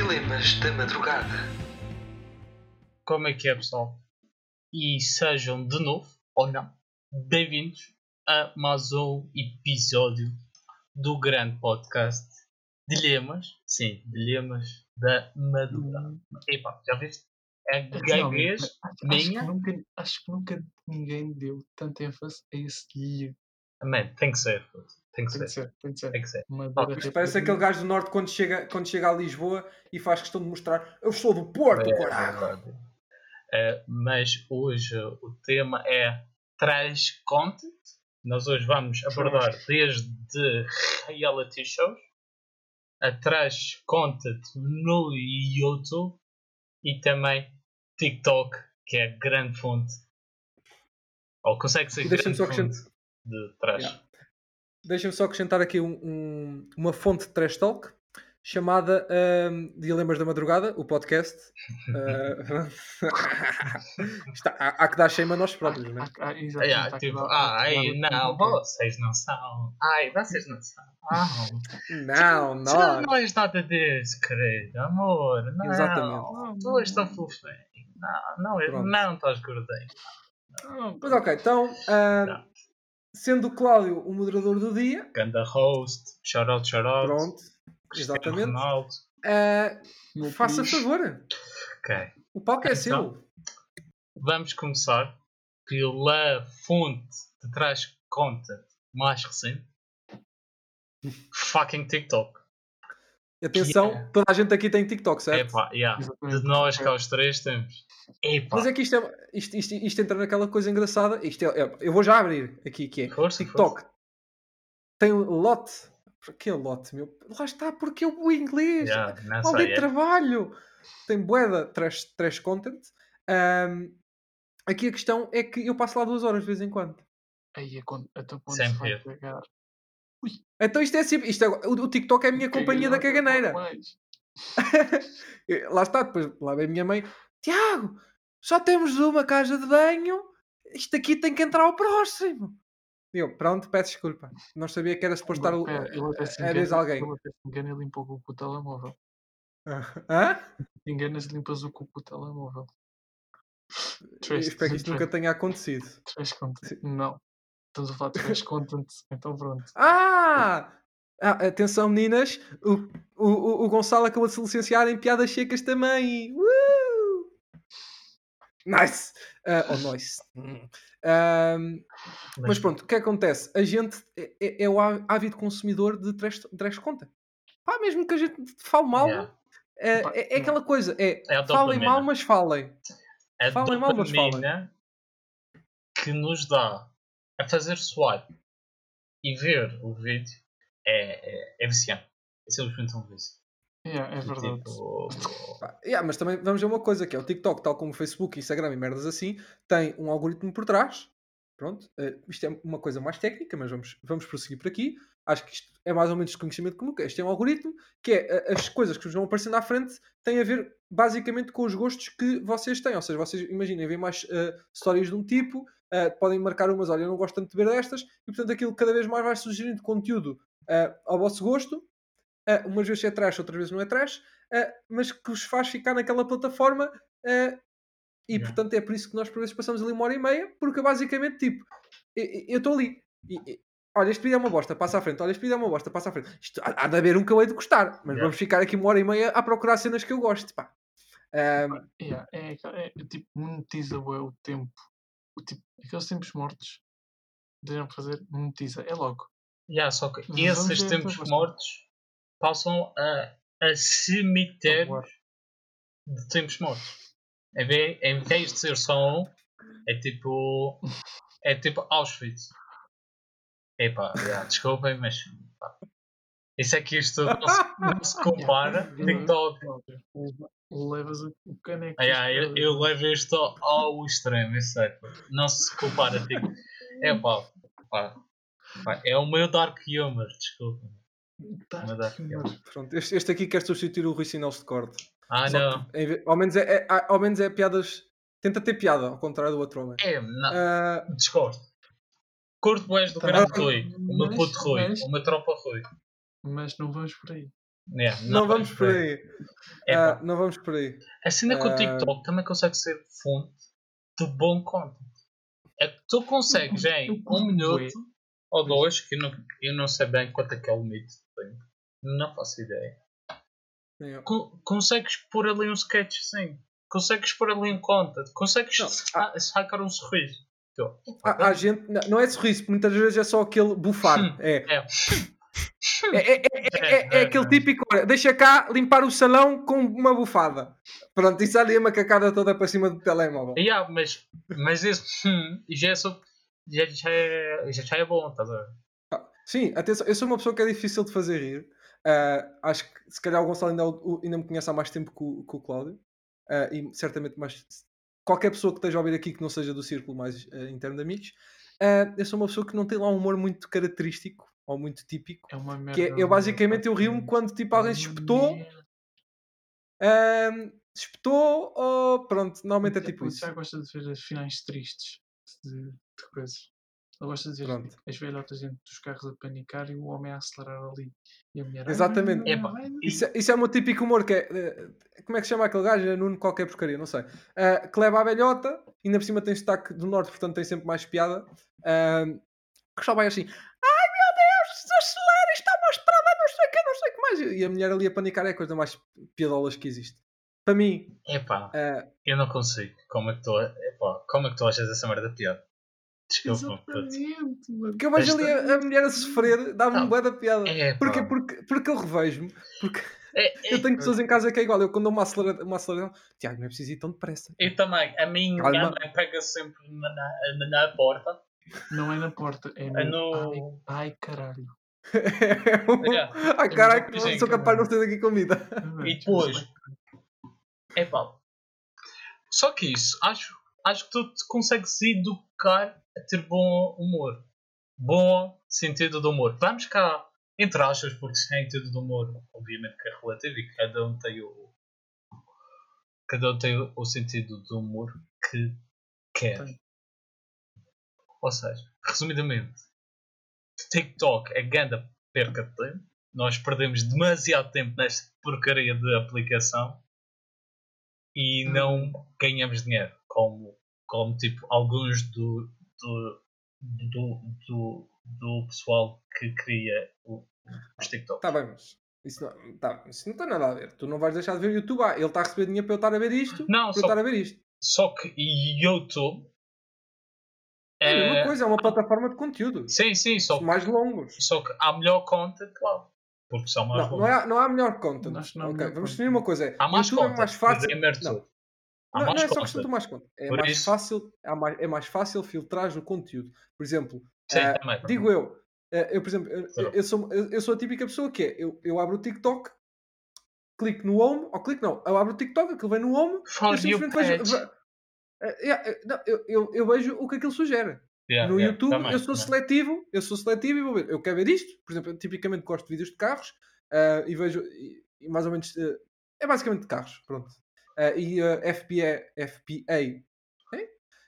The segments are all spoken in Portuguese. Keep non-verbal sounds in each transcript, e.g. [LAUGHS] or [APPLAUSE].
Dilemas da madrugada. Como é que é, pessoal? E sejam de novo, ou não, bem-vindos a mais um episódio do grande podcast Dilemas, sim, Dilemas da Madrugada. Epá, já viste? É gaguez Acho, acho, minha. que nunca, acho que nunca ninguém deu tanta ênfase a esse dia. Man, tem que ser, tem que Tem que ser, ser, tem que ser. tem que ser. Isto parece aquele gajo do Norte quando chega, quando chega a Lisboa e faz questão de mostrar eu sou do Porto, É caralho. verdade. Eh, mas hoje o tema é trash content. Nós hoje vamos abordar desde reality shows a trash content no YouTube e também TikTok, que é grande fonte. Ou consegue ser grande fonte de trash. Yeah. Deixa-me só acrescentar aqui um- um- uma fonte de trash talk chamada ahm, Dilemas da Madrugada, o podcast. Ah, [LAUGHS] [LAUGHS] está- há, há que dar shame a nós próprios, né? Ah, ah, tipo, ai, não, vocês não são. Ai, vocês não são. Não, Tu nós. não és nada disso, querido. Amor, não. Exatamente. Tu és tão fofinho. Não, não, é- não estás gordinho. Não, Mas ok, então, Não. Sendo o Cláudio o moderador do dia, Ganda host, shout out, shout out. pronto, Cristiano exatamente. Ronaldo. meu faça favor, Ok. o palco é Então. seu. Vamos começar pela fonte de trás content mais recente. Fucking TikTok. Atenção, Yeah. toda a gente aqui tem TikTok, certo? Epá, yeah. Exatamente. De nós cá os três temos. Epá. Mas é que isto, é, isto, isto, isto entra naquela coisa engraçada. Isto é, é- eu vou já abrir aqui que é Força, TikTok. Tem um lote. Porquê lote, meu? Lá está, porque eu o inglês. Yeah, Maldito sei, é. trabalho. Tem boeda trash, trash content. Ahm, aqui a questão é que eu passo lá duas horas de vez em quando. Aí é quando, Sempre se vai pegar. Então isto é assim. Isto é, o, o TikTok é a minha companhia da caganeira. [LAUGHS] Lá está, depois lá vem a minha mãe. Tiago, só temos uma casa de banho. Isto aqui tem que entrar ao próximo. Eu, pronto, peço desculpa. Não sabia que era suposto estar o- vez engana- alguém. Ele até se engana e limpa o cu com o telemóvel. [LAUGHS] Hã? Enganas e limpas o cu com o telemóvel. Eu espero que isto nunca tenha acontecido. Trash content. Não. Estamos a falar de trash content. Então pronto. [LAUGHS] Ah! Ah, atenção, meninas. O, o, o- o Gonçalo acabou de se licenciar em piadas secas também. Uh! Nice! Ah, oh, nice. Ahm, mas pronto, o que acontece? A gente é, é- é o ávido consumidor de trash, trash content. Pá, mesmo que a gente fale mal, Yeah. é, é- é aquela coisa. É, É falem mal, mas falem. a Falem mal, mas falem. que nos dá a fazer swipe e ver o vídeo é, é, é viciante. É simplesmente um vício. Yeah, é verdade. Tipo, [LAUGHS] yeah, mas também vamos ver uma coisa que é o TikTok, tal como o Facebook, Instagram e merdas assim, tem um algoritmo por trás. Pronto, eh, isto é uma coisa mais técnica, mas vamos, vamos prosseguir por aqui. Acho que isto é mais ou menos desconhecimento comum. Este é um algoritmo que é eh, as coisas que vos vão aparecendo à frente têm a ver basicamente com os gostos que vocês têm. Ou seja, vocês imaginem, vêm mais eh, histórias de um tipo, eh, podem marcar umas, olha, eu não gosto tanto de ver destas, e portanto aquilo cada vez mais vai sugerindo conteúdo ao vosso gosto. Uh, umas vezes é trash, outras vezes não é trash, uh, mas que vos faz ficar naquela plataforma uh, e Yeah. portanto é por isso que nós por vezes passamos ali uma hora e meia, porque basicamente tipo, eu- estou ali e, e- olha, este vídeo é uma bosta, passa à frente, olha, este vídeo é uma bosta, passa à frente. Isto, há, há de haver um que eu hei de gostar, mas Yeah. vamos ficar aqui uma hora e meia a procurar cenas que eu gosto, pá. Um, Yeah, é, é, é, tipo, monetiza o tempo. O tipo, aqueles tempos mortos. Deixam fazer, monetiza. É logo. yeah, só que esses tempos mortos passam a, a cemitérios Agora. de tempos mortos. Em vez, em vez de ser só um, é tipo. É tipo Auschwitz. Epá, desculpem, mas. pá, Isso é que isto não se, não se [LAUGHS] compara. [LAUGHS] TikTok. Levas o, caneco. Ah, yeah, eu, eu levo isto ao extremo, isso é. Não se compara. Tipo, é pá, pá, pá, é o meu dark humor, desculpa. Tá, Uma humor. pronto, este, este aqui quer substituir o Rui Sinels de corte. Ah, Só não. que, em ao, menos é, é- ao menos é piadas. Tenta ter piada, ao contrário do outro homem. É, não. Ah, Discordo. Curto boés do Tá Rui, o meu mas- puto Rui, mas- o meu tropa Rui. Mas não vamos por aí. Yeah, Não, vamos por aí. Epá, Ah, não vamos por aí. a cena com o ah, TikTok também consegue ser fonte de bom content. É que tu consegues em um minuto ou dois, que eu não, eu não sei bem quanto é que é o limite. Não faço ideia. Sim. Co- consegues pôr ali um sketch assim. Consegues pôr ali um content. Consegues Não, sa- sacar um sorriso. Tu, Há, há gente, não, é sorriso, muitas vezes é só aquele bufar. Hum, É. é. É, é, é, é, é- é aquele típico, deixa cá limpar o salão com uma bufada. Pronto, isso ali é uma cacada toda para cima do telemóvel. Yeah, mas, mas esse hum, já, é já, já, é, já, já é bom, estás a ver? Sim, atenção, eu sou uma pessoa que é difícil de fazer rir. Ah, acho que se calhar o Gonçalo ainda, é ainda me conhece há mais tempo que o, que o Cláudio. Ah, e certamente mais. Qualquer pessoa que esteja a ouvir aqui que não seja do círculo mais ah, interno de amigos. eu sou uma pessoa que não tem lá um humor muito característico ou muito típico. É uma merda. Que é, eu basicamente eu rio-me quando tipo alguém se espetou, se espetou ou pronto, normalmente é tipo isso. Tiago gosta de ver as finais tristes de, de coisas. Ele gosta de ver Pronto. as velhotas dentro dos carros a panicar e o homem a acelerar ali. E a mulher. "Ai, Exatamente. não." Isso, é- isso é o meu típico humor, que é. eh, como é que se chama aquele gajo? É Nuno qualquer porcaria, não sei. Ah, que leva a velhota, ainda por cima tem sotaque do norte, portanto tem sempre mais piada. ah, que só vai assim: Ai meu Deus, acelera, está uma estrada, não sei o que, não sei o que mais. E a mulher ali a panicar é a coisa mais piadolas que existe. Para mim, Epá, ah, eu não consigo. Como é que tu, epá, como é que tu achas essa merda piada? [LAUGHS] Exatamente, mano. que eu vejo ali Esta- a, a mulher a sofrer, dá-me um Não. bué da piada. Epá. Porquê? Porque, porque eu revejo-me. Porque É, é, [LAUGHS] eu tenho pessoas em casa que é igual. Eu quando dou uma aceleração, uma aceleração Tiago, não é preciso ir tão depressa. eu também. A minha Calma. mãe pega sempre na, na, na porta. Não é na porta, é no. É no- Ai, ai, caralho. [LAUGHS] É um- Yeah. Ai caralho, Sim, sou capaz de não sair daqui comida. E depois? Epá. Só que isso, acho, acho que tu te consegues educar a ter bom humor. Bom sentido de humor. Vamos cá, entre aspas, porque sentido de humor, obviamente que é relativo e cada um tem o. Cada um tem o, sentido de humor que quer. Tem. Ou seja, resumidamente, TikTok é ganda perca de tempo. Nós perdemos demasiado tempo nesta porcaria de aplicação e não ganhamos dinheiro, como, como tipo alguns do, do, do, do, do pessoal que cria o, os TikTok. Tá bem, mas isso não, tá, isso não tem nada a ver. Tu não vais deixar de ver o YouTube. Ah, ele está a receber dinheiro para eu estar a ver isto. Não, para eu só, estar a ver isto. só que YouTube É a mesma é. coisa, é uma plataforma de conteúdo. Sim, sim, só, Os mais longos. só que há melhor content lá. Porque são mais Não, não, longos. é, não há melhor content. Que não há Ok, melhor Vamos definir uma coisa. É, Há mais YouTube content. é mais fácil. de Não. Há não, não é só questão do mais content. É Por mais isso- fácil, é mais, é mais fácil filtrar o conteúdo. Por exemplo, Sim, eh, também. digo eu, eh, eu por exemplo, eu, eu sou, eu, eu sou a típica pessoa que é, eu, eu abro o TikTok, clico no home, ou clico não, eu abro o TikTok, aquilo vem no home, For eu simplesmente vejo, eh, yeah, não, eu, eu, eu vejo o que aquilo sugere. Yeah, no yeah, YouTube também, eu sou também. seletivo, eu sou seletivo e vou ver. Eu quero ver isto, por exemplo, eu tipicamente gosto de vídeos de carros ah, e vejo e, e mais ou menos eh, é basicamente de carros, pronto. Ah, e uh, FBA, FBA, hein?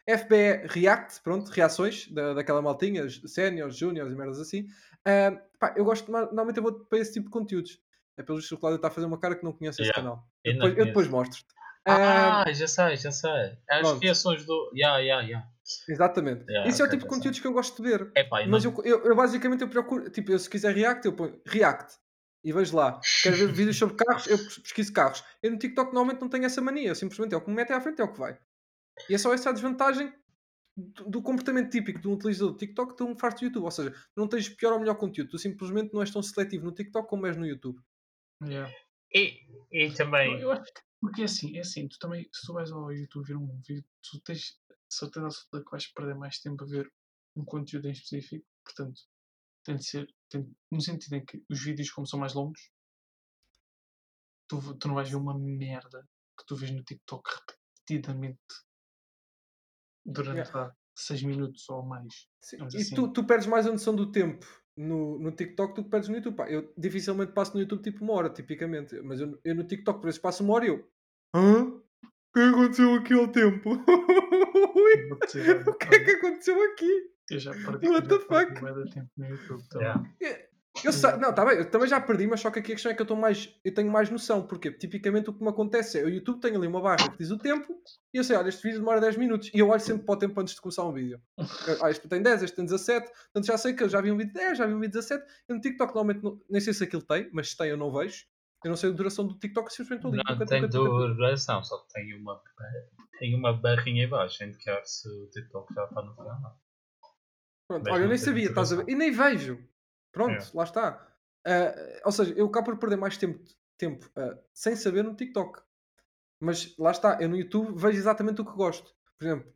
FBA React, pronto, reações da, daquela maltinha, séniores, júniores e merdas assim. Ah, pá, eu gosto, normalmente eu vou para esse tipo de conteúdos. É pelo visto que o Cláudio está a fazer uma cara que não conhece esse Yeah, canal. eu depois, eu depois mostro-te. Ah, Ah, já sei, já sei. As pronto. reações do. Yeah, yeah, yeah. exatamente. Yeah, Isso é o tipo de conteúdos que eu gosto de ver. Epá, Mas eu, eu, eu basicamente eu procuro, tipo, eu se quiser React, eu ponho React e vejo lá. Quero ver vídeos sobre carros, eu pes- [LAUGHS] pesquiso carros. Eu no TikTok normalmente não tenho essa mania, eu simplesmente é o que me metem à frente, é o que vai. E é só essa a desvantagem do, do comportamento típico de um utilizador do TikTok de um farto do YouTube. Ou seja, não tens pior ou melhor conteúdo, tu simplesmente não és tão seletivo no TikTok como és no YouTube. Yeah. E, e também. Eu acho que, porque é assim, é assim, tu também, se tu vais ao YouTube ver um vídeo, tu tens certeza absoluta que vais perder mais tempo a ver um conteúdo em específico, portanto, tem de ser, tem, no sentido em que os vídeos, como são mais longos, tu, tu não vais ver uma merda que tu vês no TikTok repetidamente durante Yeah. 6 minutos ou mais. Sim, E assim- tu, tu perdes mais a noção do tempo no, no TikTok do que perdes no YouTube. Pá, eu dificilmente passo no YouTube tipo uma hora, tipicamente. Mas eu, eu no TikTok, por vezes, passo uma hora e eu. Hã? O que [LAUGHS] é que aconteceu aqui ao tempo? O que é que aconteceu aqui? Eu já perdi, What the fuck? tempo no YouTube também. Yeah. Eu sei, não, tá bem, eu também já perdi, mas só que aqui a questão é que eu, estou mais, eu tenho mais noção, porque tipicamente o que me acontece é o YouTube tem ali uma barra que diz o tempo e eu sei, olha, este vídeo demora 10 minutos e eu olho sempre para o tempo antes de começar um vídeo. Eu, Ah, este tem 10, este tem 17, portanto já sei que eu já vi um vídeo de 10, já vi um vídeo de 17. Eu no TikTok normalmente não- nem sei se aquilo tem, mas se tem eu não vejo. Eu não sei a duração do TikTok, simplesmente estou ali. Não tem duração, só que tem uma, tem uma barrinha em baixo a indicar se o TikTok já está no final. Pronto, olha, eu nem sabia, estás a ver? E nem vejo. Pronto, É. lá está. Ah, ou seja, eu acabo por perder mais tempo, tempo ah, sem saber no TikTok. Mas lá está, eu no YouTube vejo exatamente o que gosto. Por exemplo,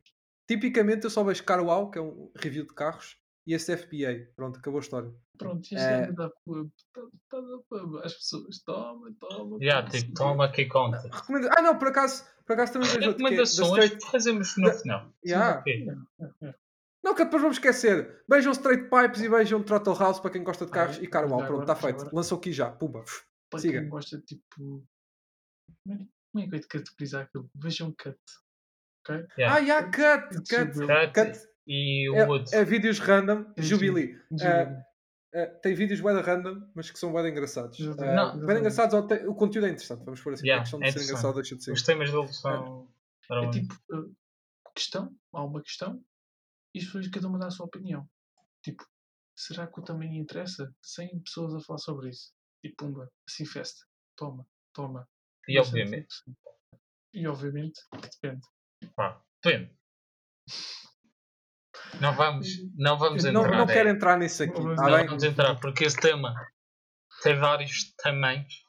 tipicamente eu só vejo Car Wow, que é um review de carros, e esse FBA. Pronto, acabou a história. Pronto, isto É. é da pub. Tá- tá da pub. As pessoas, toma, toma. Já, toma, tipo, toma aqui conta. Recomenda... Ah, não, por acaso, por acaso também vejo outro que é da Recomendações Straight. fazemos no final. Yeah. Ok. [LAUGHS] É, é. Não, que depois vamos esquecer. Vejam Straight Pipes e vejam Throttle House para quem gosta de Ah, carros é? e Car Wow. Já Pronto, está feito. agora- Lançou aqui já. Pumba. Para Siga. quem gosta, tipo. Como é, é que eu te categorizar aquilo? Vejam cut. Ok? Yeah. Ah, yeah, cut, cut. Cut cut. e o. É, é vídeos random, É Jubilee. Jubilee. É, tem vídeos de random, mas que são de engraçados. Uh, Não. de Exatamente. engraçados, ou tem- o conteúdo é interessante, vamos por assim. Yeah, a questão é de ser interessante. engraçado deixa de ser. Os temas deles são. É são- tipo, uh, questão, há uma questão, e as pessoas cada uma dá a sua opinião. Tipo, será que o tamanho interessa? 100 pessoas a falar sobre isso. E pumba, assim festa. Toma, toma. E Bastante obviamente. E obviamente, que depende. pá, depende. Não vamos, não vamos Não, entrar. não é. quero entrar nisso aqui, Não tá Não vamos entrar porque esse tema tem vários tamanhos.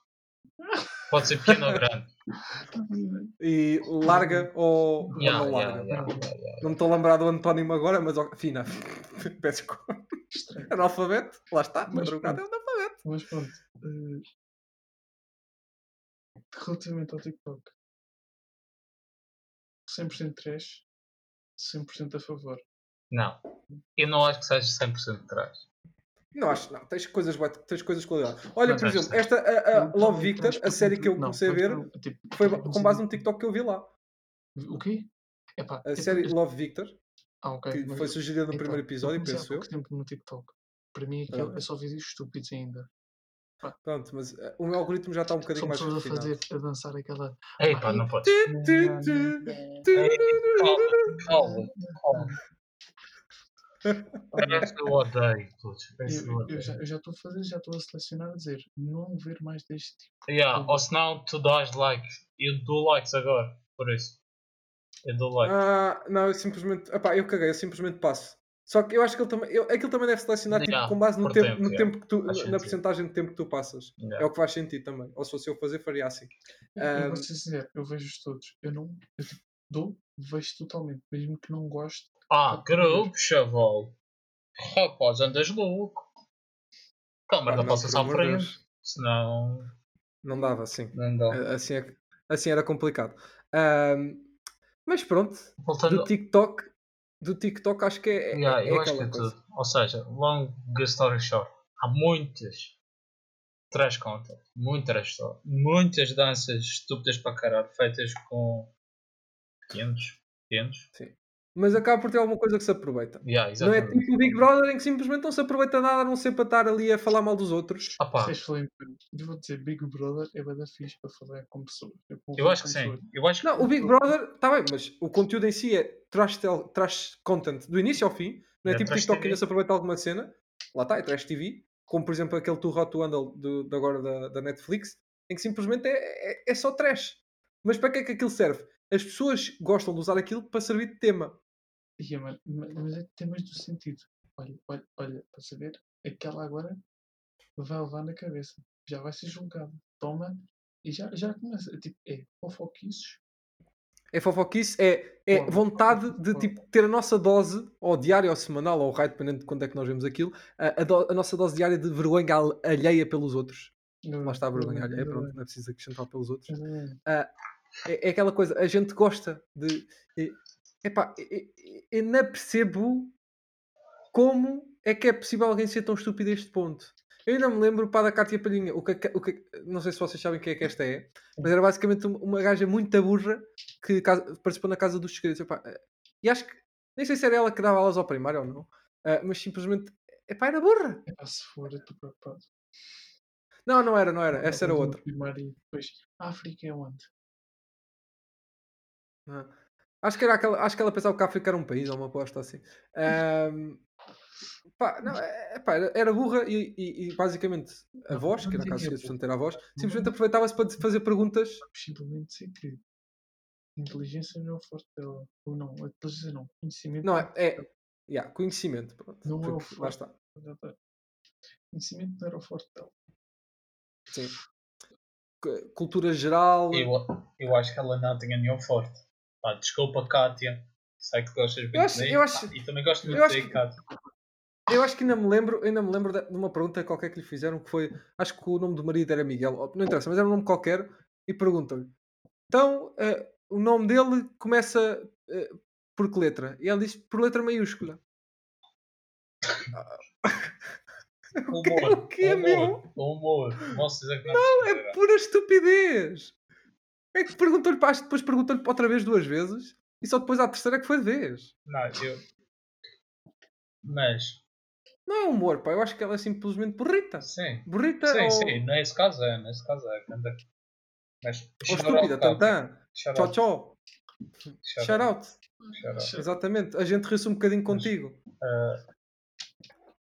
Pode ser pequeno ou grande. [LAUGHS] E larga ou, ou Yeah, não yeah, larga. yeah, yeah, yeah. Não me estou a lembrar do antónimo agora, mas fina. [LAUGHS] Peço desculpa. Analfabeto, lá está, Mas madrugada é analfabeto. Mas pronto. eh, relativamente ao TikTok. 100% trash, 100% a favor. Não. Eu não acho que seja 100% de trás. Não acho, não, tens coisas, tens coisas de qualidade. Olha, Não por exemplo, esta a, a Não, Love Victor, a série que eu não, comecei a ver, tipo, foi tipo, com base num TikTok que eu vi lá. O quê? Epá, A é série Love Victor, Ah, ok. que foi sugerida no primeiro episódio, penso eu. tempo no TikTok. Para mim aquilo Ah. é só vídeos estúpidos ainda. Pronto, mas eh, o meu algoritmo já está um bocadinho mais pessoas a refinado. fazer, a dançar aquela. Ei, pá, não podes. Calma, calma. Parece que eu odeio todos. Eu Eu, eu já eu estou a fazer, já estou a selecionar a dizer não ver mais deste tipo. Yeah, ou senão tu dás like. Eu dou likes agora, por isso. Eu dou like. Ah, não, eu simplesmente. Epá, eu caguei, eu simplesmente passo. Só que eu acho que ele também. Eu, aquilo também deve selecionar tipo, Yeah, com base no tempo, tempo, no yeah. tempo que tu. Faz Na sentido. porcentagem de tempo que tu passas. Yeah. É o que faz sentido também. Ou se fosse eu fazer, faria assim. Eu, eu Ahm, vou ser sincero, eu vejo todos. Eu não. Eu tipo, dou, vejo totalmente. Mesmo que não goste. Ah, grupo, chaval. Rapaz, andas louco. Câmara pá, da não, de frente. Deus. Senão. Não dava assim. Não dá. Assim, é, assim era complicado. Ahm, mas pronto, Voltando. do TikTok, do TikTok acho que é, é- Yeah, é eu acho que aquela é coisa. tudo. Ou seja, long story short, há muitas trash content, muitas só, muitas danças estúpidas para caralho, feitas com 500, 500. Mas acaba por ter alguma coisa que se aproveita. Yeah, Não é tipo o Big Brother em que simplesmente não se aproveita nada a não ser para estar ali a falar mal dos outros. Ah, pá, eu vou dizer, Big Brother é bada fixe para falar com pessoas. Eu, eu acho que sim. Eu acho que Não, o Big Brother, está bem, mas o conteúdo em si é trash, tel- trash content do início ao fim. Não é, É tipo TikTok que ainda se aproveita alguma cena. Lá está, é trash TV. Como por exemplo aquele Too Hot to Handle do, de agora da, da Netflix, em que simplesmente é, é, é só trash. Mas para que é que aquilo serve? As pessoas gostam de usar aquilo para servir de tema. Ia, mas, é temas do sentido. Olha, olha, olha, para saber, aquela agora vai levar na cabeça. Já vai ser julgado. Toma. E já, já começa. Tipo, é fofoquices. É fofoquice, é, é Claro. vontade de Claro. tipo, ter a nossa dose, ou diária, ou semanal, ou raio, dependendo de quando é que nós vemos aquilo, a, a do- a nossa dose diária de vergonha al- alheia pelos outros. Lá está a vergonha alheia, pronto, não é preciso acrescentar pelos outros. É, é aquela coisa, a gente gosta de. é- Epá, é- é- eu não percebo como é que é possível alguém ser tão estúpido a este ponto. Eu ainda me lembro pá, da Cátia Palhinha, o que, é o que, não sei se vocês sabem quem é que esta é, mas era basicamente uma, gaja muito burra que participou na Casa dos Segredos. Epá, eh, e acho que, nem sei se era ela que dava aulas ao primário ou não, eh, mas simplesmente Epá, era burra. Epá, se for, eu estou preocupado. Não, não era, não era. Essa era outra. e depois, África é onde? Ah. Acho que, era aquela, acho que ela pensava que a África era um país, ou uma aposta assim. Ahm, pá, não, é, é pá, era, burra e, e- e basicamente a Não, voz, que era caso portanto era a voz, simplesmente aproveitava-se para fazer perguntas. Vamos simplesmente dizer que inteligência não é o forte dela. Ou não, a inteligência não. Conhecimento Não, é, é yeah, conhecimento. Pronto, Não é o porque lá forte. está. Conhecimento não era o forte dela. Sim. Cultura geral. Eu, eu acho que ela não tinha nenhum forte. Pá, desculpa, Kátia. Sei que gostas muito acho- de mim. acho- e também gosto muito de que- ti, Kátia. Eu acho que ainda me lembro, ainda me lembro de uma pergunta qualquer que lhe fizeram que foi, acho que o nome do marido era Miguel, ou- não interessa, mas era um nome qualquer, e perguntam-lhe, então eh, o nome dele começa eh, por que letra? E ele diz por letra maiúscula. [LAUGHS] O? Humor. O quê, meu? humor. Humor. Posso dizer que não, É pura estupidez! É que perguntou-lhe para depois perguntou-lhe outra vez duas vezes, e só depois à terceira é que foi de vez. Não, eu. Mas, Não é humor, pá, eu acho que ela é simplesmente burrita. sim. Burrita Sim, ou, sim. Nesse caso é. Nesse caso é. Anda. Mas, ou estúpida, tantã. Tchau, tchau. Shout out. Exatamente, a gente riu-se um bocadinho contigo.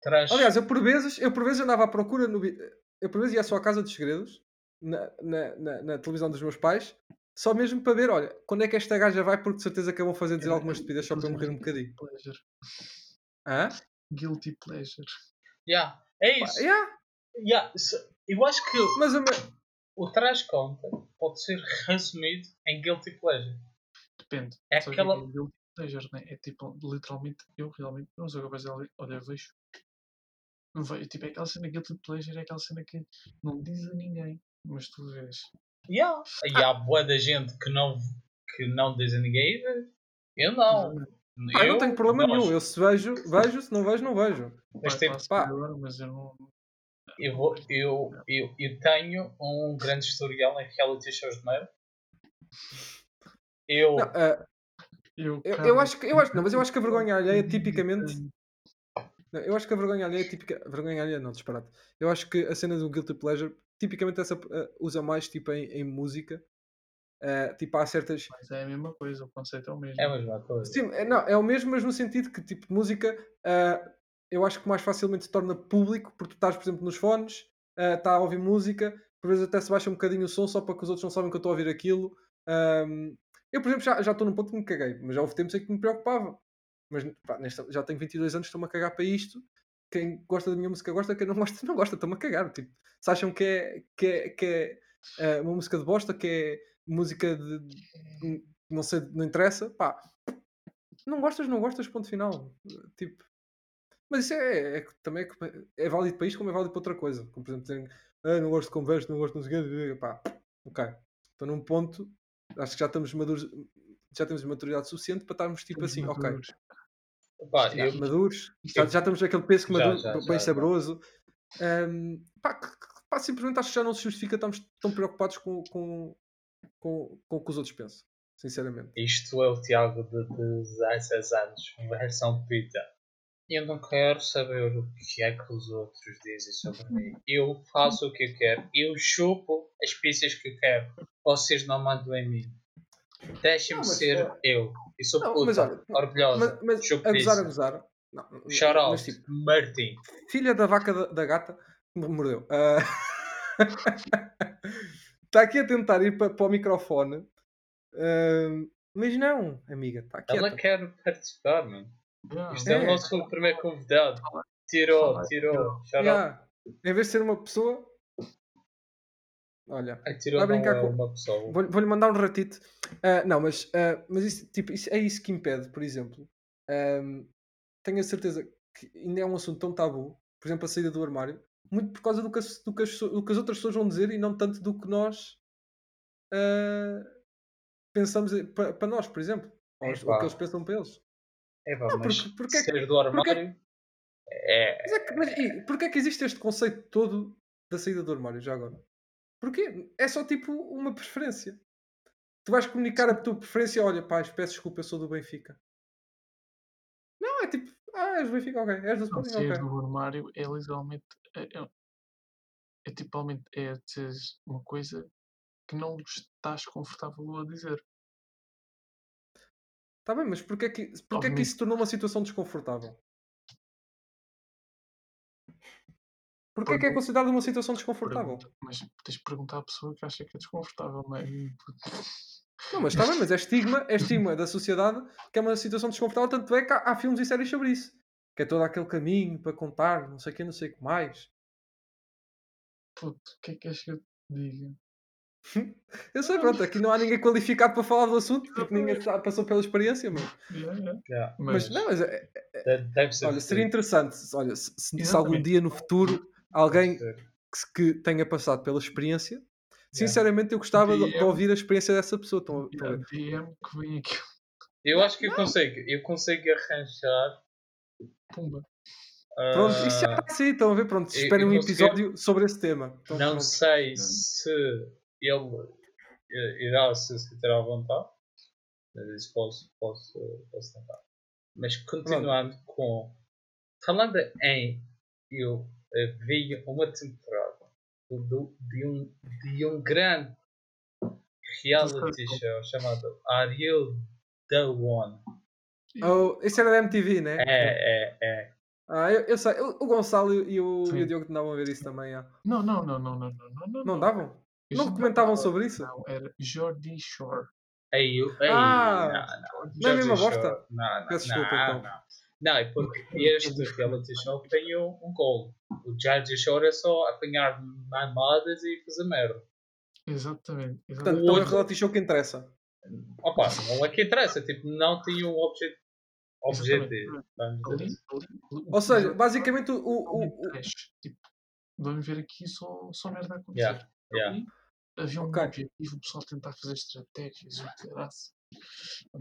Traz. Aliás, eu por vezes, eu por vezes andava à procura no. Eu por vezes ia à sua casa dos segredos, na, na, na, na televisão dos meus pais, só mesmo para ver, olha, quando é que esta gaja vai, porque de certeza que eu vou fazer dizer algumas estupidez só para eu morrer um bocadinho. Pleasure. Hã? Guilty pleasure. Yeah. É isso. yeah, Yeah. Eu acho que mas o meu- o Traz Conta pode ser resumido em Guilty Pleasure. Depende. É Sabe que aquela. É guilty pleasure, né? É tipo, literalmente, eu realmente não sou capaz de olhar, olha, vejo. Não vejo. Tipo, é aquela cena guilty pleasure, é aquela cena que não diz a ninguém, mas tu vês. Yeah. E há boa da gente que não, que não diz a ninguém. Eu não. Pá, eu não tenho problema nós- nenhum. Eu se vejo, vejo, se não vejo, não vejo. Mas tem- pá. agora, mas eu não. Eu, vou- eu, eu, eu tenho um grande historial em reality shows de merda. Eu. Não, ah, Eu, eu, eu acho que, eu acho, não, mas eu acho que a vergonha alheia, tenho- tipicamente. Não, eu acho que a vergonha alheia é típica. Vergonha alheia não, disparate. Eu acho que a cena do Guilty Pleasure, tipicamente essa eh, usa mais tipo em, em música. Eh, tipo, há certas. Mas é a mesma coisa, o conceito é o mesmo. É a mesma coisa. Sim, é, não, é o mesmo, mas no sentido que tipo de música eh, eu acho que mais facilmente se torna público, porque tu estás, por exemplo, nos fones, está a ouvir música, por vezes até se baixa um bocadinho o som só para que os outros não sabem que eu estou a ouvir aquilo. Ahm, eu, por exemplo, já já estou num ponto que me caguei, mas já houve tempos em que me preocupava. Mas pá, nesta- já tenho 22 anos, estou-me a cagar para isto. Quem gosta da minha música gosta, quem não gosta, [LAUGHS] não gosta, estou-me a cagar. Tipo, se acham que é, que é, que é eh, uma música de bosta, que é música de. de- não sei, não interessa, pá, não gostas, não gostas, ponto final. Tipo, mas isso é, é que também é, é válido para isto como é válido para outra coisa. Como por exemplo dizerem, ah, não gosto de conversa, não gosto de quê", pá, ok. Estou num ponto, acho que já estamos maduros, já temos maturidade suficiente para estarmos tipo Estamos assim, ok, já, eu, maduros, já, já estamos naquele peso Já, maduro, já, bem já, já. saboroso. Ahm, pá, pá, simplesmente acho que já não se justifica estarmos tão preocupados com, com, com, com o que os outros pensam, sinceramente. isto é o Tiago de 16 anos, versão pita. Eu não quero saber o que é que os outros dizem sobre mim. Eu faço o que eu quero. Eu chupo as pizzas que eu quero. Vocês não mandam em mim. Mas, ser ó, eu. Eu sou Não, puta, mas olha, orgulhosa. Mas, mas chupo a gozar, a pizza. gozar. Não, Shout mas, out, tipo, Martin. filha da vaca da, da gata que me mordeu. Ah, Está [LAUGHS] aqui a tentar ir para, para o microfone. Ah, mas não, amiga, está aqui. Ela quer participar, mano. Yeah, Isto é, o É. nosso primeiro convidado. Tirou, tirou. Out. Em vez de ser uma pessoa. Olha, Tirou Vai brincar é com- uma pessoa. vou- vou-lhe mandar um ratito. Ah, não, mas, ah, mas isso, tipo, isso- é isso que impede, por exemplo. Tenho a certeza que ainda é um assunto tão tabu, por exemplo, a saída do armário, muito por causa do que as, do que as, do que as outras pessoas vão dizer e não tanto do que nós ah, pensamos eh, pa- para nós, por exemplo. Ou, Epá. que eles pensam para eles. É, pá, Não, mas porque- porque é que- sair do armário é, Mas, é que, mas e, porquê é que existe este conceito todo da saída do armário já agora? Porquê? É só tipo uma preferência. Tu vais comunicar a tua preferência, olha, pá, peço desculpa, eu sou do Benfica. Não, é tipo, Ah, és do Benfica, ok. És do Sporting, ok. do armário é literalmente. É, é, é tipicamente é dizer uma coisa que não estás confortável a dizer. Está bem, mas porquê que, porquê que Obviamente. isso se tornou uma situação desconfortável? Porquê que é Pergunta- considerado uma situação desconfortável? Mas tens de perguntar à pessoa que acha que é desconfortável, não é? [LAUGHS] Não, mas está bem, mas é estigma, é estigma da sociedade que é uma situação desconfortável, tanto é que há, há filmes e séries sobre isso. Que é todo aquele caminho para contar, não sei o que, não sei o que mais. Puto, o que é que queres que eu te diga? [LAUGHS] Eu sei, pronto, aqui [LAUGHS] não há ninguém qualificado para falar do assunto, porque ninguém passou pela experiência, mas, Yeah, yeah. Mas Mas, não, mas é- ser. olha, seria interessante, se- olha, se, se- se algum dia no futuro alguém que, se- que tenha passado pela experiência, sinceramente eu gostava de, de ouvir a experiência dessa pessoa. Estão estão a? DM que vem aqui, Eu acho que eu consigo. Eu consigo arranjar. pumba. Pronto, isso já ah, está assim, estão a ver? Pronto, eu um episódio sobre esse tema. Então, não pronto. sei se ele eh, irá se sentir à vontade. Mas isso posso, posso, posso tentar. Mas continuando com. Falando em. Eu vi uma temporada do, de, um, de um grande reality show chamado Are You the One? Oh, esse era da MTV, né? É, é, é. Ah, eu, eu sei. O Gonçalo e o, e o Diogo andavam a ver isso também. ah. Não, não, não, não, não, não, não, não. Não davam? Eu Não comentavam estava- sobre isso? Não, era Jordi Shore. Aí, eu- aí, Ah, não, não. não é a mesma bosta? Não, não, Peço não, desculpa, então. não. Não, é porque este reality show tem um, um gol. O Jersey Shore é só apanhar mamadas e fazer merda. Exatamente. Portanto, exatamente. então é o reality show que interessa. Opa, não é que interessa, tipo, não tem um obje objetivo. vamos dizer Ali, assim. ali, o- Ou seja, basicamente o. o, o-. Tipo, vamos ver aqui só, só merda a acontecer. Yeah, yeah. Ali havia um Ok. objetivo, o pessoal tentar fazer estratégias,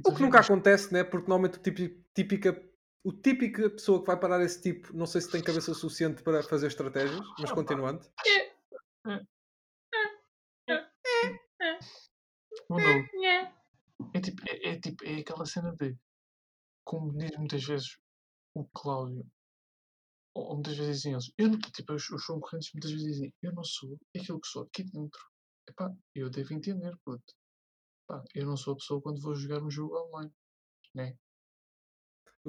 o que nunca acontece, né? Porque normalmente o típico, típica, o típica pessoa que vai parar esse tipo, não sei se tem cabeça suficiente para fazer estratégias, mas continuando. Ou não. É tipo, é, é tipo, é aquela cena de como diz muitas vezes o Cláudio, ou, ou muitas vezes dizem eles, eu não, tipo, os, os concorrentes muitas vezes dizem, eu não sou aquilo que sou aqui dentro. Epá, eu devo entender, puto. Pá, eu não sou a pessoa quando vou jogar um jogo online. Ui,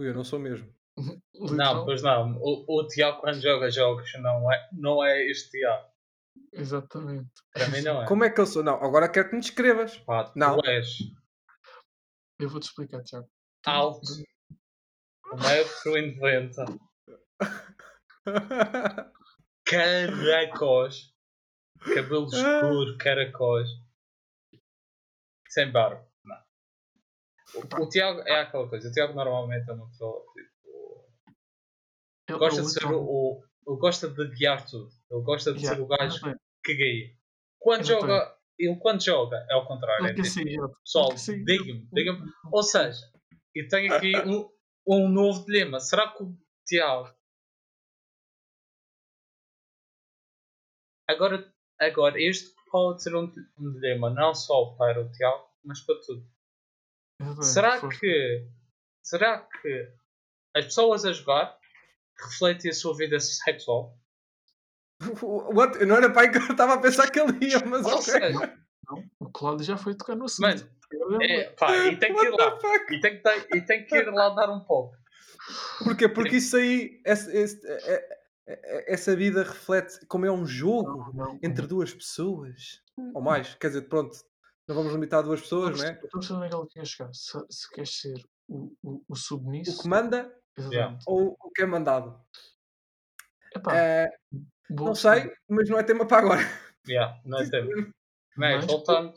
eu não sou mesmo. [LAUGHS] Não, Literal- pois não. O, o Tiago, quando joga jogos, não é, não é este Tiago. Exatamente. Para mim, não é. Como é que eu sou? Não, agora quero que me descrevas. Pá, Não. Tu és Eu vou-te explicar, Tiago. Tu- alto, 1,90m, [LAUGHS] caracóis, cabelo escuro, caracóis, sem barba. O, o Tiago é aquela coisa. O Tiago normalmente é uma pessoa tipo, ele- gosta ele de ser o, o- ele gosta de guiar tudo. Ele gosta de Yeah, ser o gajo que guia. Quando joga, ele quando joga é ao contrário. É tipo, guiado. pessoal, diga-me, diga-me. Ou seja, eu tenho aqui um, um novo dilema. Será que o Tiago agora, agora este pode ser um dilema não só para o Tiago, mas para tudo. Será força. que será que as pessoas a jogar refletem a sua vida sexual? What? Eu não era pai que [LAUGHS] eu estava a pensar que ele ia, mas Ou ok. seja, Não, o Cláudio já foi tocar no assunto. mano, é, pá, e tem que ir lá. E tem que, ter- e tem que ir lá dar um pouco. Porquê? Porque isso aí, esse- esse- é- é- é- essa vida reflete como é um jogo Não, não, entre duas pessoas. Ou mais, quer dizer, pronto, não vamos limitar duas pessoas, né? Eu estou a onde é que ele quer chegar. Se, se queres ser o, o, o submisso. O que manda Exatamente. ou o que é mandado. Epá, boa não sei, mas não é tema para agora. Yeah, não é [LAUGHS] tempo. Mas Mas- voltando,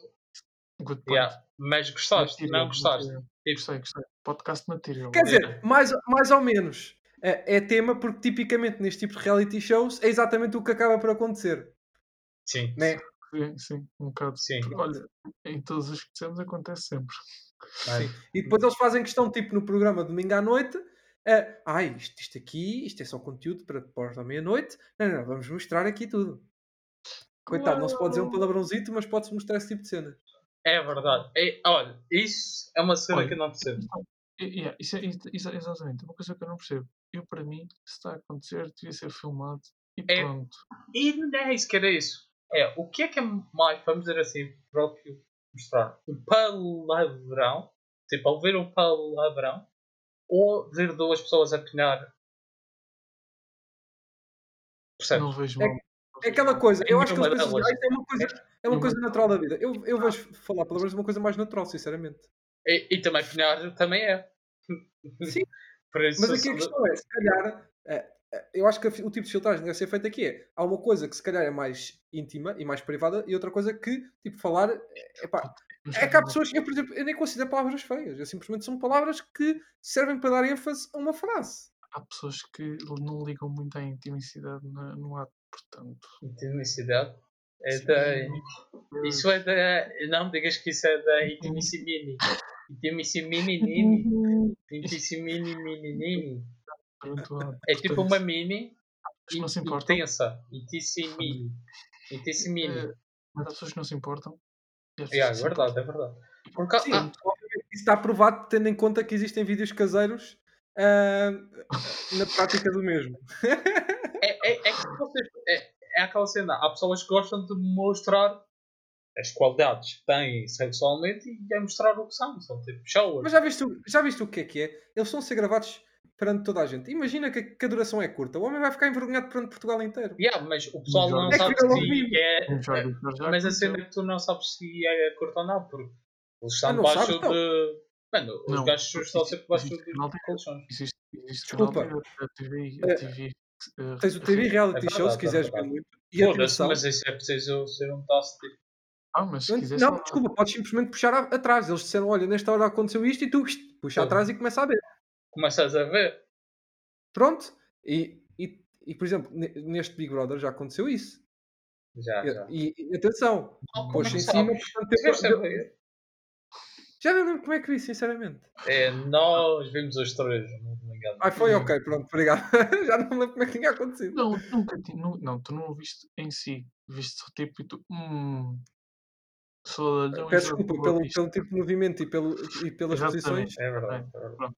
Good point. yeah, mas gostaste? Material, Não gostaste? material. Tipo, Gostei, gostei. Podcast material. Quer dizer, mais, mais ou menos. É, é tema porque tipicamente neste tipo de reality shows é exatamente o que acaba por acontecer. sim, Né? Sim, sim, um bocado. sim. Porque, Olha, em todos os que dissemos acontece sempre. mas- E depois eles fazem questão, tipo no programa domingo à noite, é, ai, isto, isto aqui, isto é só conteúdo para depois da meia-noite. Não, não, não, vamos mostrar aqui tudo. Coitado, não se pode dizer um palavrãozito, mas pode-se mostrar esse tipo de cena. É verdade. É, olha, isso é uma cena Olha, que eu não percebo. E- yeah, isso é, isso é exatamente uma coisa que eu não percebo. eu para mim, se está a acontecer, devia ser filmado e É. pronto. E não é isso que era isso. É, o que é que é mais, vamos dizer assim, próprio mostrar? Um palavrão, tipo, ao ver um palavrão, ou ver duas pessoas a pinar. Percebes? Não vejo É- mal. É aquela coisa, eu acho que. "Ah, isto é uma coisa, é uma coisa natural da vida. Eu, eu vejo falar palavras uma coisa mais natural, sinceramente. E, e também pinar também é. Sim. [LAUGHS] Mas aqui a questão é, se calhar, é, é, eu acho que o tipo de filtragem deve ser feito aqui é, há uma coisa que se calhar é mais íntima e mais privada e outra coisa que, tipo, falar, é, epá, é que há pessoas, eu por exemplo, eu nem considero palavras feias, eu simplesmente são palavras que servem para dar ênfase a uma frase. Há pessoas que não ligam muito à intimidade na- no ato, portanto. Intimidade. É da. Isso é da. Não me digas que isso é da Intimissimini. Intimissimini. Intimissimini. É tipo uma mini as não se importam, intensa. Intissimini. Intissimini. eh, mas há pessoas que não se importam. Yeah, é verdade, é verdade. Porque, Sim, ah, obviamente, isso está provado tendo em conta que existem vídeos caseiros ah, na prática do mesmo. é, é, é que vocês. É, é aquela cena. Há pessoas que gostam de mostrar as qualidades que têm sexualmente e a mostrar o que são. São tipo. Mas já viste, o- já viste o que é que é? Eles estão a ser gravados perante toda a gente. Imagina que, que a duração é curta. O homem vai ficar envergonhado perante Portugal inteiro. Yeah, mas o pessoal não É sabe se é. Já Mas a cena é que tu não sabes se é curto ou não, porque eles estão Ah, não debaixo então? de. Mano, os Não, gajos estão sempre debaixo de colchões. Existe, existe Desculpa. a TV, a TV eh, Tens o TV É reality show, se é quiseres ver muito. E a mas isso é preciso ser um taço tipo. Ah, mas se Não, quiser não, desculpa, podes simplesmente puxar a- atrás. Eles disseram: olha, nesta hora aconteceu isto e tu puxa atrás e começa a ver. Começas a ver. Pronto. E, e, e, por exemplo, ne- neste Big Brother já aconteceu isso. Já, já. E, e atenção, é pôs que em cima. portanto, ver? já não lembro como é que vi, sinceramente. É, nós vimos os três, não me engano. Ah, foi ok, pronto, obrigado. [LAUGHS] já não lembro como é que tinha acontecido. Não, nunca nu- não, tu não o viste em si. Viste só tipo e tu. Hum, sou de Peço desculpa pelo, pelo tipo de movimento e, pelo, e pelas Exatamente. posições. É verdade, é verdade.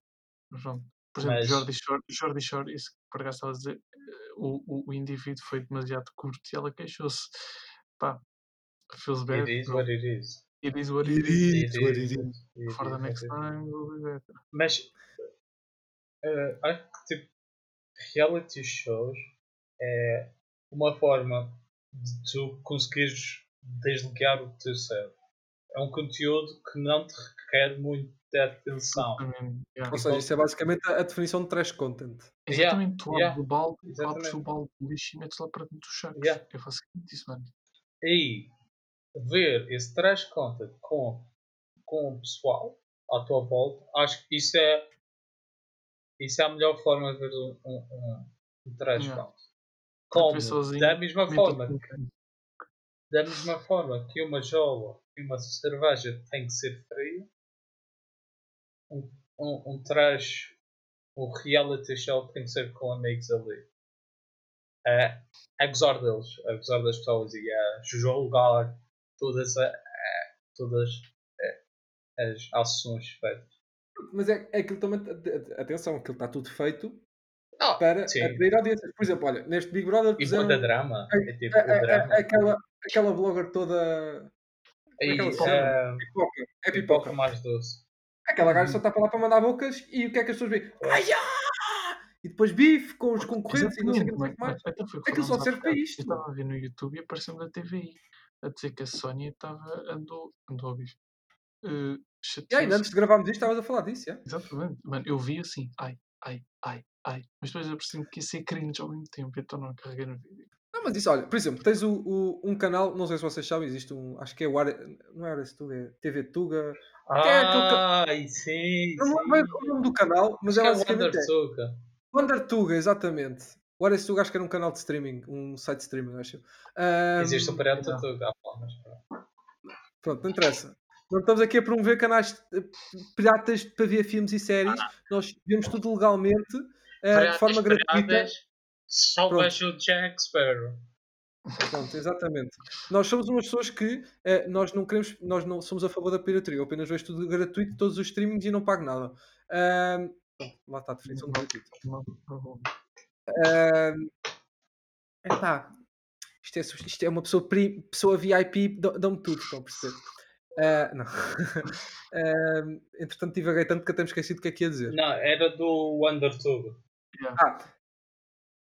Por exemplo, Mas- Jordi Shore, Jordi Shore, isso que por acaso estava a dizer, eh, o, o, o indivíduo foi demasiado curto e ela queixou-se. Pá, feels bad. It is what it is. It is what it It is. is what it is. It For the next time, will be better. Mas eh, acho que tipo reality shows é uma forma de tu conseguires desligar o teu cérebro. É um conteúdo que não te requer muita atenção. Ou seja, isso é basicamente a, a definição de trash content. Yeah, Exatamente, tu abres yeah, o balde, abres o balde de lixo e metes lá para dentro dos sacos. Yeah. É basicamente isso, mano. E ver esse trash content com, com o pessoal à tua volta, acho que isso é isso é a melhor forma de ver um, um, um, um trash Yeah. content. Porque Como, sozinho, da mesma forma? Da mesma forma que uma jola e uma cerveja tem que ser fria, um, um, um trash, um reality show tem que ser com amigos ali. A, a gozar deles, a gozar das pessoas e a julgar todas, a, a- todas a- as ações feitas. Mas é, é aquilo também. a- a- Atenção, aquilo está tudo feito Ah, para sim. atrair audiências. Por exemplo, olha, neste Big Brother E puseram drama. É tipo a- a- a- drama. aquela, aquela blogger toda. E, aquela cena. ah, Pipoca. É pipoca. mais doce. Aquela gaja só está para lá para mandar bocas e o que é que as pessoas veem? Ai, ah! E depois bife com os concorrentes e não sei o que, mais. Exatamente, até foi o que Aquilo só serve para isto. Eu estava a ver no YouTube e apareceu da TVI a dizer que a Sónia estava andou, andou a bife. Uh, E chateou-se. antes de gravarmos isto, estavas a falar disso, já? Exatamente. Mano, eu vi assim, ai, ai, ai, ai. Mas depois eu percebi que ia ser cringe ao mesmo tempo, então não carreguei no vídeo. Não, mas isso, olha, por exemplo, tens o, o- um canal, não sei se vocês sabem, existe um, acho que é o Are, não é Ares Tuga, é TV Tuga. é ca- Ai, sim, Não sim. lembro o nome do canal, mas Acho é é basicamente é. Suga. Wonder Tuga, exatamente. O Ares Tuga acho que era um canal de streaming, um site de streaming, acho. eu. Ahm, Existe o não. Tuga. Ah, mas pronto. Pronto, não interessa. Não estamos aqui a promover canais eh, piratas para ver filmes e séries. Nós vemos tudo legalmente, eh, de forma gratuita. piratas, Só Pronto. vejo o Jack Sparrow. Pronto, exatamente. Nós somos umas pessoas que eh, nós não queremos, nós não somos a favor da pirataria. Eu apenas vejo tudo gratuito, todos os streamings e não pago nada. Ahm, lá está a definição de gratuito. Ahm, epá, isto é, isto é uma pessoa, pri- pessoa VIP, dão- dão-me tudo, estão a perceber? Ah, não. [LAUGHS] Ahm, entretanto, divaguei tanto que até me esqueci do que é que ia dizer. Não, era do WonderTube. Ah,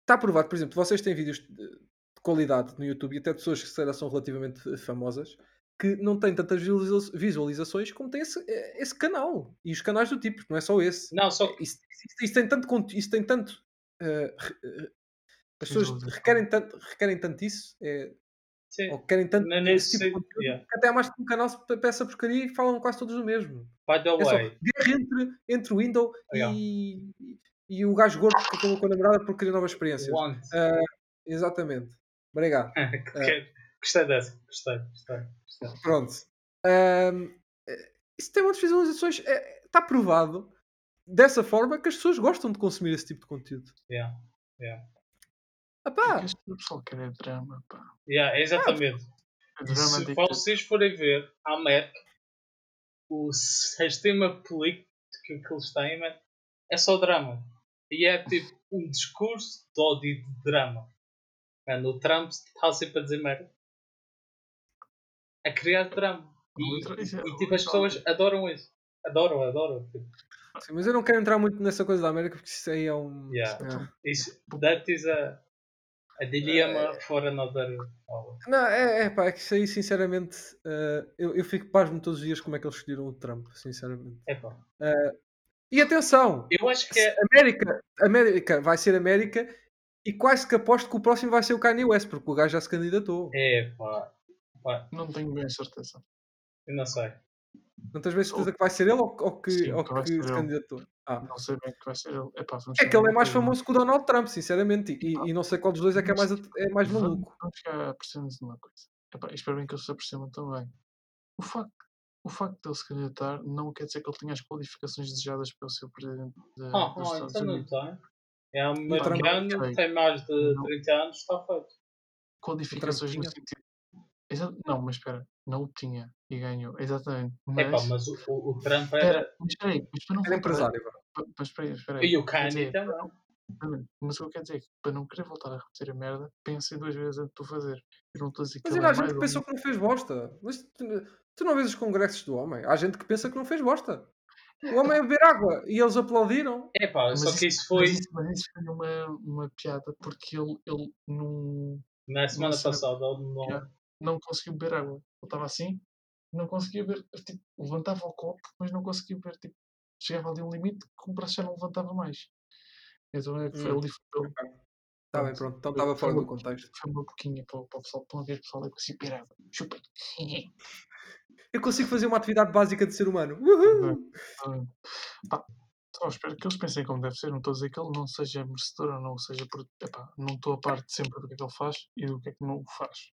está provado, por exemplo, vocês têm vídeos de de qualidade no YouTube e até pessoas que se calhar são relativamente eh, famosas que não têm tantas visualiza- visualizações como tem esse, eh, esse canal e os canais do tipo, não é só esse. Não, só Isso, isso- isso tem tanto conteúdo, isso tem tanto. eh, as pessoas requerem tanto, requerem tanto isso, é, sim, ou querem tanto não esse nesse tipo de sentido. conteúdo, yeah. que até há mais que um canal se peça porcaria e falam quase todos do mesmo. By the É só way, guerra entre, entre o Windows Yeah. e, e o gajo gordo que acabou com a namorada por querer novas experiências. Ah, exatamente. Obrigado. [LAUGHS] Que- Gostei dessa. Gostei, gostei. gostei. Pronto. Eh, isso tem muitas visualizações. é- Está provado dessa forma que as pessoas gostam de consumir esse tipo de conteúdo. Yeah. Yeah. Epá, Este pessoal quer é drama, pá. Yeah, exatamente. É drama se de vocês forem ver a América, o sistema político que eles têm man, é só drama. E é tipo um discurso de ódio e de drama. Man, o Trump está sempre a dizer merda. A criar drama. E, é- e, tipo as pessoas adoram isso. Adoram, adoram. Tipo, sim, mas eu não quero entrar muito nessa coisa da América porque isso aí é um. Yeah. é. isso, that is a, a dilemma for another hour. Não, é, é pá, é que isso aí, sinceramente, eh, eu, eu fico pasmo todos os dias como é que eles escolheram o Trump, sinceramente. Epá, E atenção, eu acho que é. América, América vai ser América e quase que aposto que o próximo vai ser o Kanye West, porque o gajo já se candidatou. Epá, pá, Não tenho bem certeza. eu não sei. Não tens bem certeza que vai ser ele ou, ou que, Sim, ou que que se candidatou? Ah. Não sei bem que vai ser ele. Epá, É que ele é mais famoso que o Donald Trump, sinceramente, e, e não sei qual dos dois é que é mais, é mais maluco. Vamos chegar a percebermos de uma coisa. Epá, espero bem que eles se apercebam também. O facto, o facto de ele se candidatar não quer dizer que ele tenha as qualificações desejadas para ser presidente de, Ah, dos ah, Estados então não Unidos. tem. É um americano, Ok. tem mais de Não. 30 anos, está feito. Qualificações no sentido. Exa- Não, mas espera, não o tinha e ganhou. Exatamente. Epá, Mas, mas o, o, o Trump espera, era. mas espera aí, mas para não Era empresário. vá. pa- Mas espera aí, espera aí. E o Kanye também. Exatamente. Mas o que eu quero dizer é que para não querer voltar a repetir a merda, pensem duas vezes antes de o fazer. Eu não estou a dizer que Mas é há gente que ou pensou que não fez bosta. Mas tu, tu não vês os congressos do homem? Há gente que pensa que não fez bosta. O homem é beber água e eles aplaudiram. Epá, Mas só que isso foi Mas isso, mas isso foi uma, uma piada porque ele, ele não, na semana Nossa, passada. Não... Yeah. não conseguiu beber água. Ele estava assim, não conseguia beber. Tipo, levantava o copo, mas não conseguia beber. Tipo, chegava ali um limite que o braço já não levantava mais. Então é que foi Hum. ali. Foi, Está bem, pronto. Então estava fora do contexto. foi uma boquinha para, o- para o pessoal. Para uma vez o pessoal é assim, beber água. Chupem. Eu consigo fazer uma atividade básica de ser humano. Uhul! Pá, só espero que eles pensem como deve ser. Não estou a dizer que ele não seja merecedor ou não seja. Por, epá, não estou a parte sempre do que é que ele faz e do que é que não faz.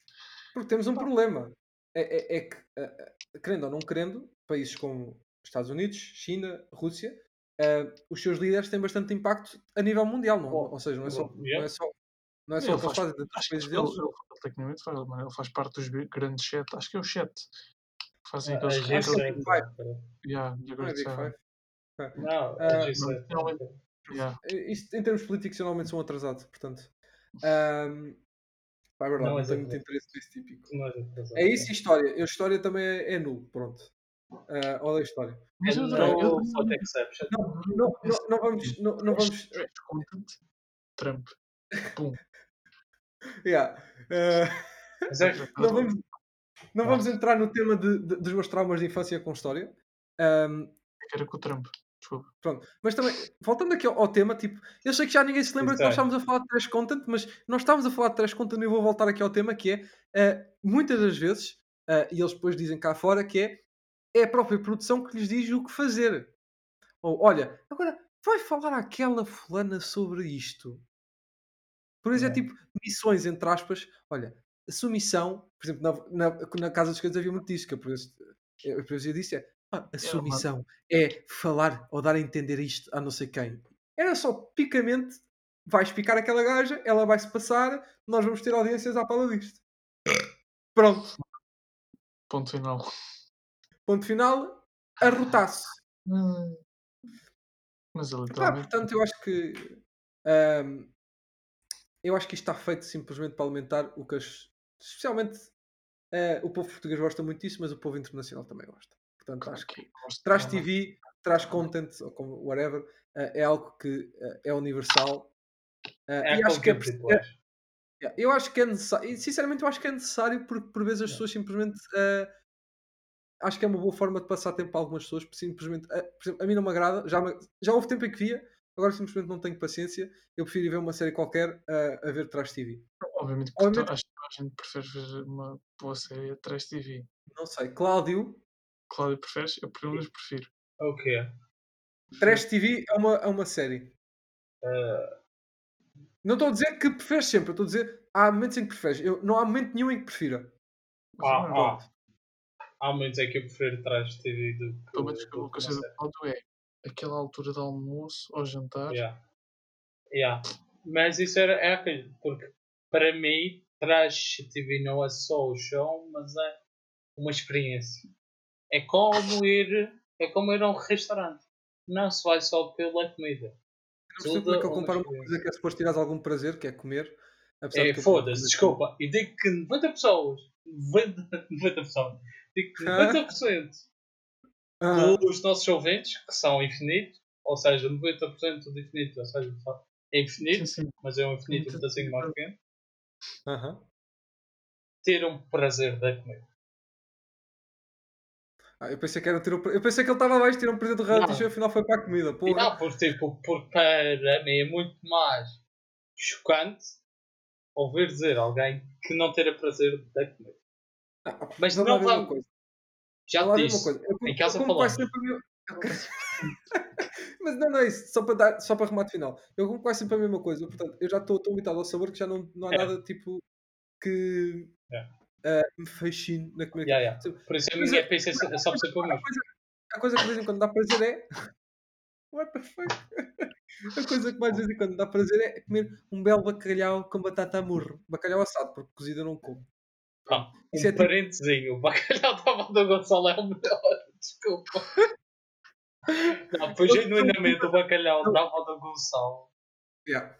Porque temos um problema. É, é- é que, eh, eh, querendo ou não querendo, países como Estados Unidos, China, Rússia, eh, os seus líderes têm bastante impacto a nível mundial. Não? Bom, Ou seja, não é só, bom, não yeah. é só, não é só o que eles faz- fazem dentro dos países ele, deles. ele, ele tecnicamente faz, ele faz parte dos grandes chat. Acho que é o chat. Que fazem A aqueles. G7. aqueles G7. Five. yeah, the Não é Big. Five. Não, a Ah, G7. não, Yeah. Eh, Isto, em termos políticos, geralmente são atrasados. Portanto, ahm, pá, é verdade, Não não, é tenho muito interesse nesse típico. Não é. É isso e história. Eu, história também é, é nulo. Pronto. Ah, odeio história. Mas. Eu, exception. Não, não, não, não vamos. Não, não vamos Trash content. Trump. Pum. [LAUGHS] yeah. Ah, é [LAUGHS] não vamos, não vamos entrar no tema de- de- dos meus traumas de infância com história. Ahm, Era com o Trump. Desculpa. pronto. Mas também, voltando aqui ao, ao tema, tipo, eu sei que já ninguém se lembra que nós estávamos a falar de trash content, mas nós estávamos a falar de trash content e eu vou voltar aqui ao tema que é, ah, muitas das vezes, ah, e eles depois dizem cá fora, que é, é a própria produção que lhes diz o que fazer. Ou, olha, agora vai falar àquela fulana sobre isto. Por exemplo, é É. tipo, missões, entre aspas. Olha, a sua missão, por exemplo, na, na, na Casa dos Segredos havia muito disso, que a professora a professora disse é, "Ah, a sua uma- missão é falar ou dar a entender isto a não sei quem. Era só picamente, vais picar aquela gaja, ela vai-se passar, nós vamos ter audiências à pala disto. Pronto, Ponto final. Ponto final, arrotasse. Hum. Mas Pá, literalmente. portanto, eu acho que. ahm, eu acho que isto está feito simplesmente para alimentar o que as. Especialmente eh, o povo português gosta muito disso, mas o povo internacional também gosta. Portanto, acho que traz. TV, traz content, ou como whatever, eh, é algo que eh, é universal. É e acho que é, é- Eu acho que é necessário, sinceramente eu acho que é necessário porque por vezes as pessoas simplesmente acho que é uma boa forma de passar tempo para algumas pessoas, porque simplesmente eh, por exemplo, a mim não me agrada, já, me- já houve tempo em que via, agora simplesmente não tenho paciência, eu prefiro ir ver uma série qualquer eh, a ver Trash TV. Obviamente que Obviamente- acho que a gente prefere ver uma boa série a Trash TV. Não sei, Cláudio, Cláudio, preferes? Eu pelo menos prefiro. O quê? Trash TV é uma, é uma série. Eh, Não estou a dizer que preferes sempre, estou a dizer há momentos em que preferes. Eu, não há momento nenhum em que prefira. Ah, não, ah. Há momentos em que eu prefiro trás de TV do que. Pelo menos do o que eu uma sei do é aquela altura de almoço ou jantar. Yeah. Yeah. Mas isso era, é aquilo, porque para mim, Trash TV não é só o show, mas é uma experiência. É como ir, é como ir a um restaurante. Não se vai só pela comida. Eu não percebo como é que ele Tudo compara uma coisa que é suposto tirares algum prazer, que é comer. É, eu foda-se, desculpa. E digo que 90 pessoas, 90, 90 [LAUGHS] pessoas, digo que 90% Ah, dos nossos ouvintes, que são infinitos, ou seja, 90% do infinito, ou seja, é infinito, Sim, sim. mas é um infinito um pedacinho mais pequeno, aham. ter um prazer da comida. Ah, eu pensei que era ter o... Eu pensei que ele estava de tirar um presente do reality show e afinal foi para a comida. E Porra. não, porque, tipo, porque para mim é muito mais chocante ouvir dizer alguém que não ter prazer da comida. Ah, Mas não lá ver uma vamos. coisa. Já lá te uma disse. coisa. Eu, Em casa como quase falamos. [LAUGHS] Mas não, não é isso. Só para, dar, só para remate final. Eu como quase sempre a mesma coisa. Portanto, eu já estou tão habituado ao sabor que já não, não há É. nada tipo que É. ah, me fascine na comida. Yeah, yeah. Tipo, Por isso a Mas minha é- é só sempre o A mesmo. coisa, a coisa que de vez em quando dá prazer é. [LAUGHS] What the fuck? [LAUGHS] A coisa que mais de vez em quando dá prazer é comer um belo bacalhau com batata a murro. Bacalhau assado, porque cozido eu não como. Isso um é tipo- parentezinho, o bacalhau [LAUGHS] da do Gonçalo é o melhor. [LAUGHS] Desculpa. Não, foi genuinamente o bacalhau da avó do Gonçalo. Yeah.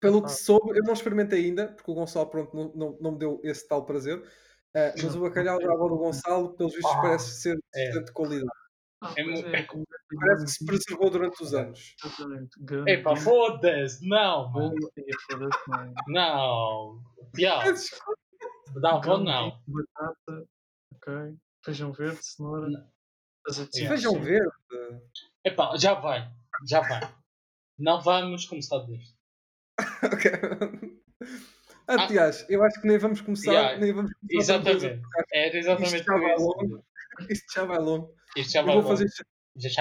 Pelo que soube, eu não experimentei ainda, porque o Gonçalo pronto, não, não, não me deu esse tal prazer. Ah, mas o bacalhau da avó do Gonçalo, pelos vistos, Ah, parece ser de é. excelente qualidade. Ah, É mu- é, com Parece que se preservou durante os É. anos. Exatamente. Epá, foda-se! Não, mano. não. [LAUGHS] Não. Piau. Mas, Da avó Grande não. Batata, ok. Feijão verde, cenoura, Não. Yeah. Feijão verde. Epá, já vai. Já vai. Não vamos começar disto. Ok. Aliás, eu acho que nem vamos começar, Yeah, nem vamos começar Exatamente. Era exatamente Isto já vai longo. [LAUGHS] Isto já vai longo. Eu vou fazer,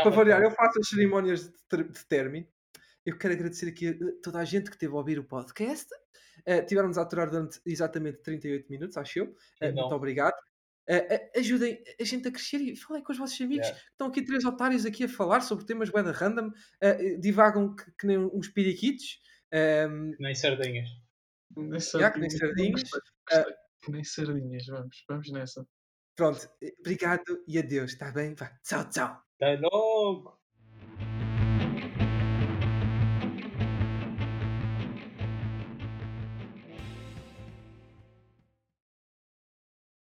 para variar, eu faço as cerimónias de, de término. Eu quero agradecer aqui a toda a gente que esteve a ouvir o podcast. Uh, Tivemos a aturar durante exatamente 38 minutos, acho eu. Uh, muito obrigado. Uh, uh, ajudem a gente a crescer e falem com os vossos amigos. Yeah. Estão aqui três otários aqui a falar sobre temas da random. Uh, divagam que, que nem uns piriquitos. Um, Nem sardinhas. Nem Já que nem sardinhas. sardinhas. Que nem sardinhas, vamos, vamos nessa. Pronto, obrigado e adeus. Está bem? Vá. Tchau, tchau. Até logo.